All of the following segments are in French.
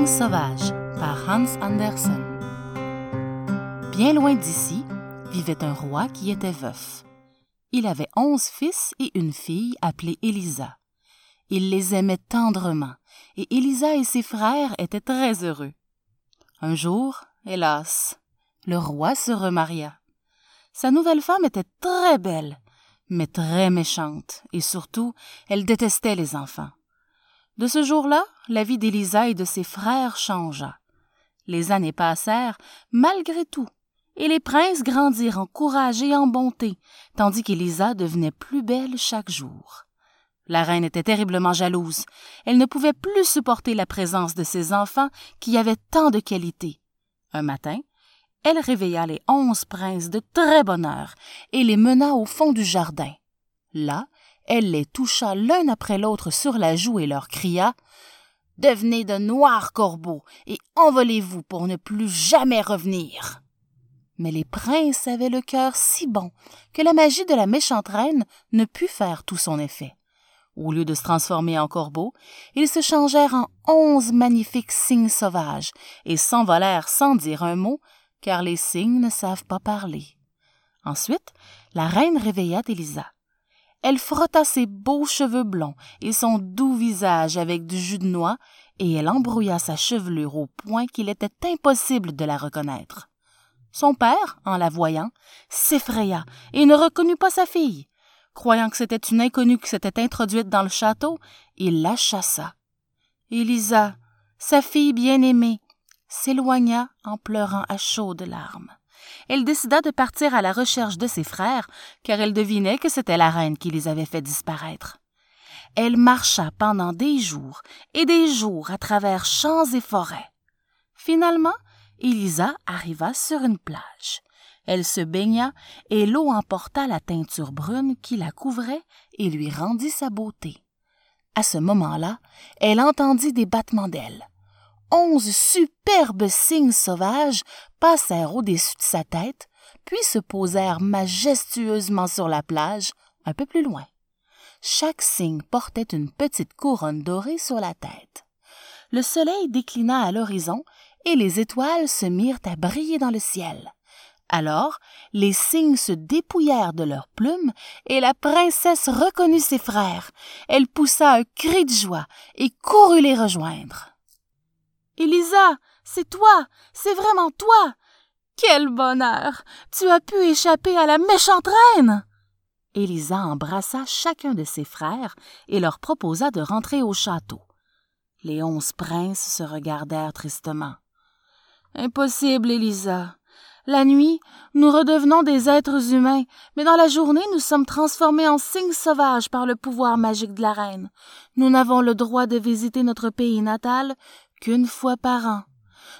cygnes sauvages par Hans Andersen. Bien loin d'ici vivait un roi qui était veuf. Il avait onze fils et une fille appelée Elisa. Il les aimait tendrement, et Elisa et ses frères étaient très heureux. Un jour, hélas, le roi se remaria. Sa nouvelle femme était très belle, mais très méchante, et surtout, elle détestait les enfants. De ce jour-là, la vie d'Élisa et de ses frères changea. Les années passèrent, malgré tout, et les princes grandirent en courage et en bonté, tandis qu'Élisa devenait plus belle chaque jour. La reine était terriblement jalouse. Elle ne pouvait plus supporter la présence de ses enfants qui avaient tant de qualités. Un matin, elle réveilla les onze princes de très bonne heure et les mena au fond du jardin. Là, elle les toucha l'un après l'autre sur la joue et leur cria Devenez de noirs corbeaux et envolez-vous pour ne plus jamais revenir. Mais les princes avaient le cœur si bon que la magie de la méchante reine ne put faire tout son effet. Au lieu de se transformer en corbeaux, ils se changèrent en onze magnifiques cygnes sauvages et s'envolèrent sans dire un mot, car les cygnes ne savent pas parler. Ensuite, la reine réveilla Élisa. Elle frotta ses beaux cheveux blonds et son doux visage avec du jus de noix, et elle embrouilla sa chevelure au point qu'il était impossible de la reconnaître. Son père, en la voyant, s'effraya et ne reconnut pas sa fille. Croyant que c'était une inconnue qui s'était introduite dans le château, il la chassa. Élisa, sa fille bien-aimée, s'éloigna en pleurant à chaudes larmes elle décida de partir à la recherche de ses frères, car elle devinait que c'était la reine qui les avait fait disparaître. Elle marcha pendant des jours et des jours à travers champs et forêts. Finalement, Elisa arriva sur une plage. Elle se baigna et l'eau emporta la teinture brune qui la couvrait et lui rendit sa beauté. À ce moment-là, elle entendit des battements d'ailes onze superbes cygnes sauvages passèrent au-dessus de sa tête, puis se posèrent majestueusement sur la plage, un peu plus loin. Chaque cygne portait une petite couronne dorée sur la tête. Le soleil déclina à l'horizon et les étoiles se mirent à briller dans le ciel. Alors, les cygnes se dépouillèrent de leurs plumes et la princesse reconnut ses frères. Elle poussa un cri de joie et courut les rejoindre. Elisa, c'est toi, c'est vraiment toi. Quel bonheur. Tu as pu échapper à la méchante reine. Élisa embrassa chacun de ses frères et leur proposa de rentrer au château. Les onze princes se regardèrent tristement. Impossible, Élisa. La nuit, nous redevenons des êtres humains, mais dans la journée, nous sommes transformés en cygnes sauvages par le pouvoir magique de la reine. Nous n'avons le droit de visiter notre pays natal qu'une fois par an.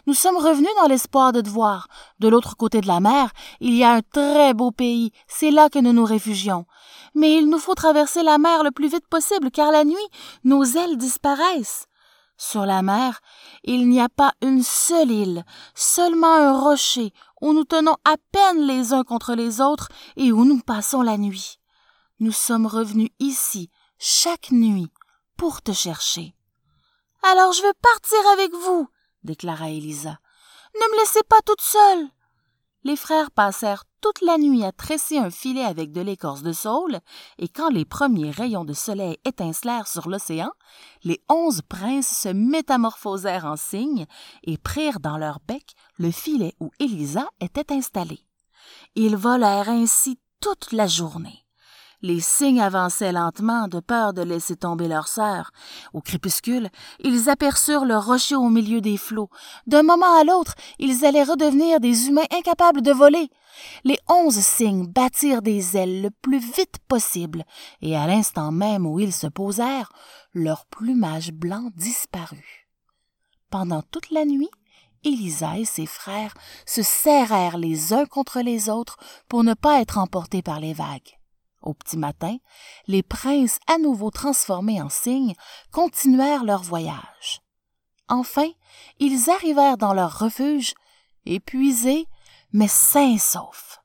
Nous sommes revenus dans l'espoir de te voir. De l'autre côté de la mer, il y a un très beau pays. C'est là que nous nous réfugions. Mais il nous faut traverser la mer le plus vite possible, car la nuit, nos ailes disparaissent. Sur la mer, il n'y a pas une seule île, seulement un rocher où nous tenons à peine les uns contre les autres et où nous passons la nuit. Nous sommes revenus ici chaque nuit pour te chercher. Alors je veux partir avec vous, déclara Élisa. Ne me laissez pas toute seule. Les frères passèrent toute la nuit à tresser un filet avec de l'écorce de saule, et quand les premiers rayons de soleil étincelèrent sur l'océan, les onze princes se métamorphosèrent en cygnes et prirent dans leur bec le filet où Élisa était installée. Ils volèrent ainsi toute la journée. Les cygnes avançaient lentement, de peur de laisser tomber leur sœur. Au crépuscule, ils aperçurent le rocher au milieu des flots. D'un moment à l'autre, ils allaient redevenir des humains incapables de voler. Les onze cygnes battirent des ailes le plus vite possible, et à l'instant même où ils se posèrent, leur plumage blanc disparut. Pendant toute la nuit, Élisa et ses frères se serrèrent les uns contre les autres pour ne pas être emportés par les vagues. Au petit matin, les princes, à nouveau transformés en cygnes, continuèrent leur voyage. Enfin, ils arrivèrent dans leur refuge, épuisés, mais sains saufs.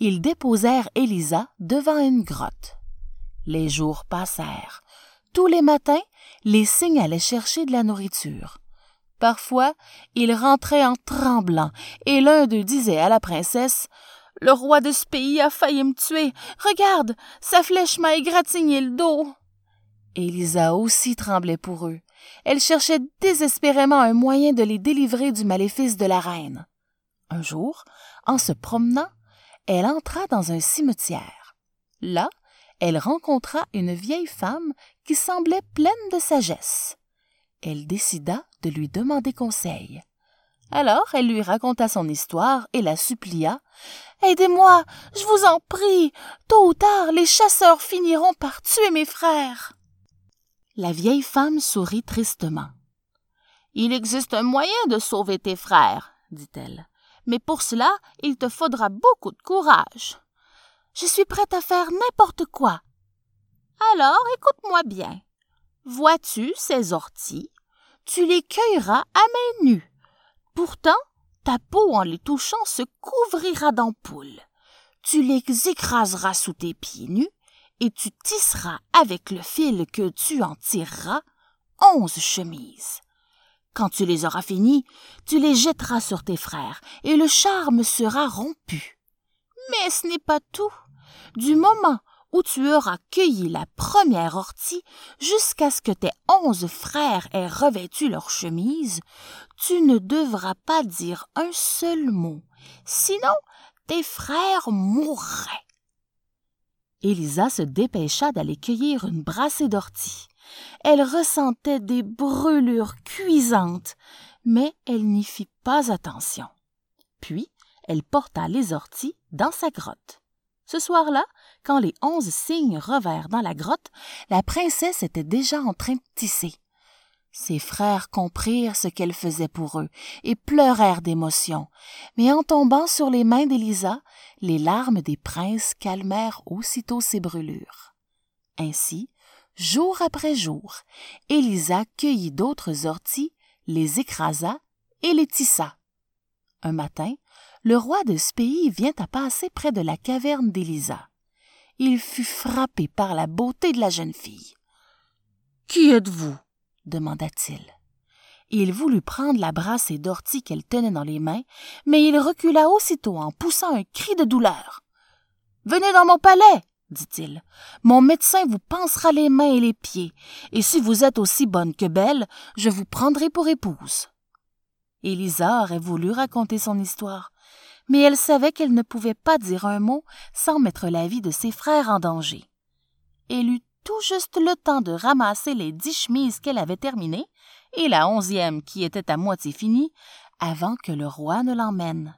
Ils déposèrent Élisa devant une grotte. Les jours passèrent. Tous les matins, les cygnes allaient chercher de la nourriture. Parfois, ils rentraient en tremblant, et l'un d'eux disait à la princesse Le roi de ce pays a failli me tuer. Regarde, sa flèche m'a égratigné le dos. Elisa aussi tremblait pour eux. Elle cherchait désespérément un moyen de les délivrer du maléfice de la reine. Un jour, en se promenant, elle entra dans un cimetière. Là, elle rencontra une vieille femme qui semblait pleine de sagesse. Elle décida de lui demander conseil. Alors elle lui raconta son histoire et la supplia. Aidez-moi, je vous en prie. Tôt ou tard, les chasseurs finiront par tuer mes frères. La vieille femme sourit tristement. Il existe un moyen de sauver tes frères, dit-elle. Mais pour cela, il te faudra beaucoup de courage. Je suis prête à faire n'importe quoi. Alors, écoute-moi bien. Vois-tu ces orties? Tu les cueilleras à main nue. Pourtant, ta peau en les touchant se couvrira d'ampoules. Tu les écraseras sous tes pieds nus et tu tisseras avec le fil que tu en tireras onze chemises. Quand tu les auras finies, tu les jetteras sur tes frères et le charme sera rompu. Mais ce n'est pas tout. Du moment où tu auras cueilli la première ortie jusqu'à ce que tes onze frères aient revêtu leur chemise, tu ne devras pas dire un seul mot, sinon tes frères mourraient. Élisa se dépêcha d'aller cueillir une brassée d'orties. Elle ressentait des brûlures cuisantes, mais elle n'y fit pas attention. Puis elle porta les orties dans sa grotte. Ce soir-là, quand les onze cygnes revinrent dans la grotte, la princesse était déjà en train de tisser. Ses frères comprirent ce qu'elle faisait pour eux et pleurèrent d'émotion, mais en tombant sur les mains d'Élisa, les larmes des princes calmèrent aussitôt ses brûlures. Ainsi, jour après jour, Élisa cueillit d'autres orties, les écrasa et les tissa. Un matin, le roi de ce pays vient à passer près de la caverne d'Élisa. Il fut frappé par la beauté de la jeune fille. Qui êtes-vous? demanda-t-il. Il voulut prendre la brassée d'ortie qu'elle tenait dans les mains, mais il recula aussitôt en poussant un cri de douleur. Venez dans mon palais, dit-il. Mon médecin vous pansera les mains et les pieds, et si vous êtes aussi bonne que belle, je vous prendrai pour épouse. Élisa aurait voulu raconter son histoire, mais elle savait qu'elle ne pouvait pas dire un mot sans mettre la vie de ses frères en danger. Elle eut tout juste le temps de ramasser les dix chemises qu'elle avait terminées, et la onzième qui était à moitié finie, avant que le roi ne l'emmène.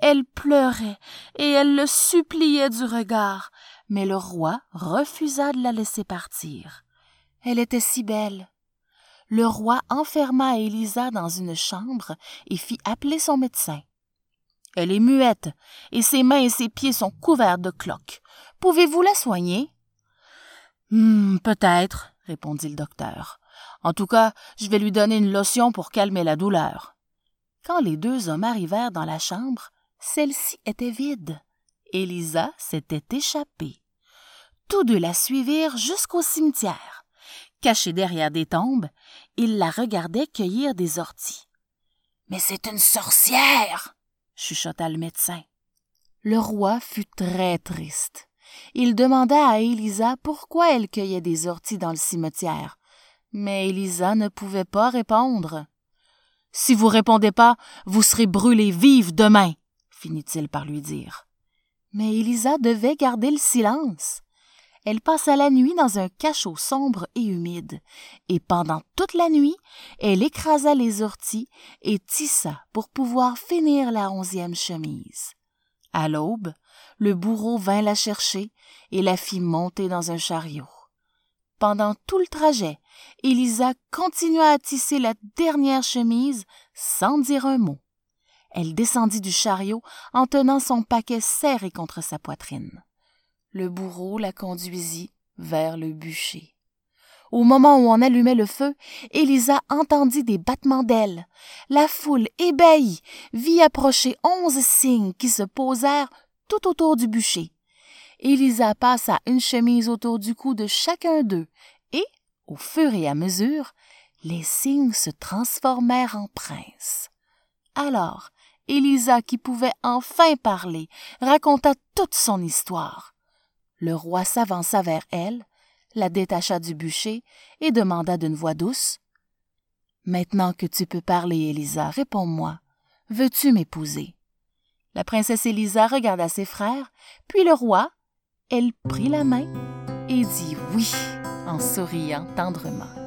Elle pleurait, et elle le suppliait du regard, mais le roi refusa de la laisser partir. Elle était si belle. Le roi enferma Élisa dans une chambre et fit appeler son médecin. Elle est muette, et ses mains et ses pieds sont couverts de cloques. Pouvez-vous la soigner? Hmm, peut-être, répondit le docteur. En tout cas, je vais lui donner une lotion pour calmer la douleur. Quand les deux hommes arrivèrent dans la chambre, celle-ci était vide. Élisa s'était échappée. Tous deux la suivirent jusqu'au cimetière. Cachés derrière des tombes, ils la regardaient cueillir des orties. Mais c'est une sorcière chuchota le médecin. Le roi fut très triste. Il demanda à Élisa pourquoi elle cueillait des orties dans le cimetière, mais Élisa ne pouvait pas répondre. Si vous répondez pas, vous serez brûlée vive demain, finit-il par lui dire. Mais Élisa devait garder le silence. Elle passa la nuit dans un cachot sombre et humide, et pendant toute la nuit, elle écrasa les orties et tissa pour pouvoir finir la onzième chemise. À l'aube, le bourreau vint la chercher et la fit monter dans un chariot. Pendant tout le trajet, Élisa continua à tisser la dernière chemise sans dire un mot. Elle descendit du chariot en tenant son paquet serré contre sa poitrine le bourreau la conduisit vers le bûcher. Au moment où on allumait le feu, Élisa entendit des battements d'ailes. La foule ébahie vit approcher onze cygnes qui se posèrent tout autour du bûcher. Élisa passa une chemise autour du cou de chacun d'eux, et, au fur et à mesure, les cygnes se transformèrent en princes. Alors, Élisa, qui pouvait enfin parler, raconta toute son histoire. Le roi s'avança vers elle, la détacha du bûcher et demanda d'une voix douce Maintenant que tu peux parler, Élisa, réponds-moi. Veux-tu m'épouser? La princesse Élisa regarda ses frères, puis le roi. Elle prit la main et dit oui en souriant tendrement.